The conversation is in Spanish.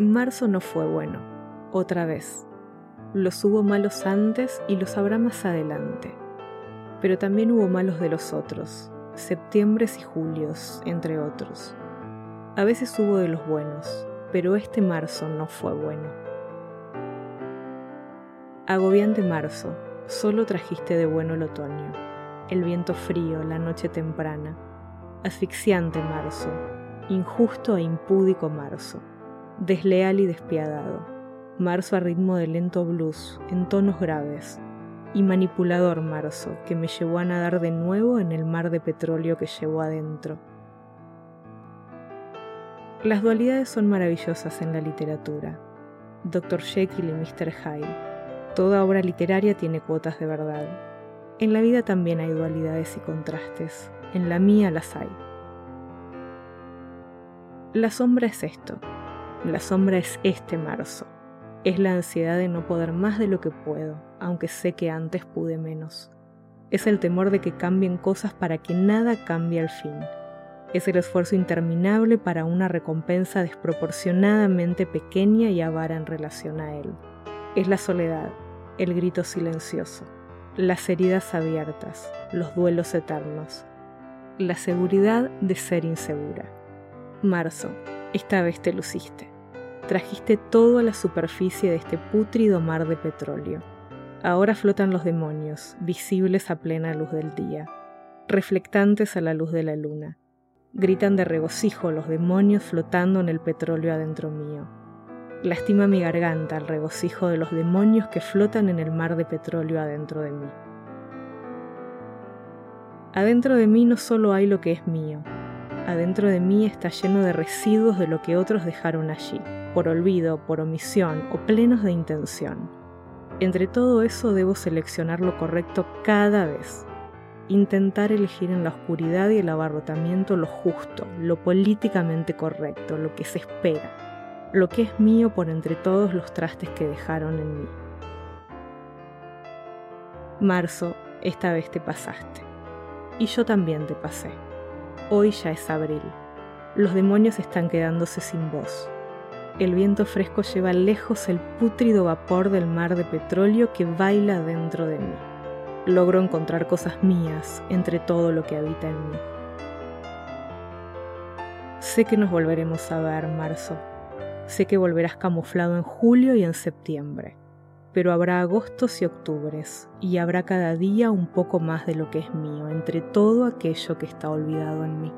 Marzo no fue bueno, otra vez. Los hubo malos antes y los habrá más adelante. Pero también hubo malos de los otros, septiembres y julios, entre otros. A veces hubo de los buenos, pero este marzo no fue bueno. Agobiante marzo, solo trajiste de bueno el otoño, el viento frío, la noche temprana. Asfixiante marzo, injusto e impúdico marzo desleal y despiadado, marzo a ritmo de lento blues, en tonos graves, y manipulador marzo que me llevó a nadar de nuevo en el mar de petróleo que llevó adentro. Las dualidades son maravillosas en la literatura. Dr. Jekyll y Mr. Hyde. Toda obra literaria tiene cuotas de verdad. En la vida también hay dualidades y contrastes. En la mía las hay. La sombra es esto, la sombra es este marzo. Es la ansiedad de no poder más de lo que puedo, aunque sé que antes pude menos. Es el temor de que cambien cosas para que nada cambie al fin. Es el esfuerzo interminable para una recompensa desproporcionadamente pequeña y avara en relación a él. Es la soledad, el grito silencioso, las heridas abiertas, los duelos eternos, la seguridad de ser insegura. Marzo, esta vez te luciste. Trajiste todo a la superficie de este pútrido mar de petróleo. Ahora flotan los demonios, visibles a plena luz del día, reflectantes a la luz de la luna. Gritan de regocijo los demonios flotando en el petróleo adentro mío. Lastima mi garganta el regocijo de los demonios que flotan en el mar de petróleo adentro de mí. Adentro de mí no solo hay lo que es mío, adentro de mí está lleno de residuos de lo que otros dejaron allí, por olvido, por omisión o plenos de intención. Entre todo eso debo seleccionar lo correcto cada vez. Intentar elegir en la oscuridad y el abarrotamiento lo justo, lo políticamente correcto, lo que se espera, lo que es mío por entre todos los trastes que dejaron en mí. Marzo, esta vez te pasaste. Y yo también te pasé. Hoy ya es abril. Los demonios están quedándose sin voz. El viento fresco lleva lejos el pútrido vapor del mar de petróleo que baila dentro de mí. Logro encontrar cosas mías entre todo lo que habita en mí. Sé que nos volveremos a ver, marzo. Sé que volverás camuflado en julio y en septiembre. Pero habrá agostos y octubres, y habrá cada día un poco más de lo que es mío, entre todo aquello que está olvidado en mí.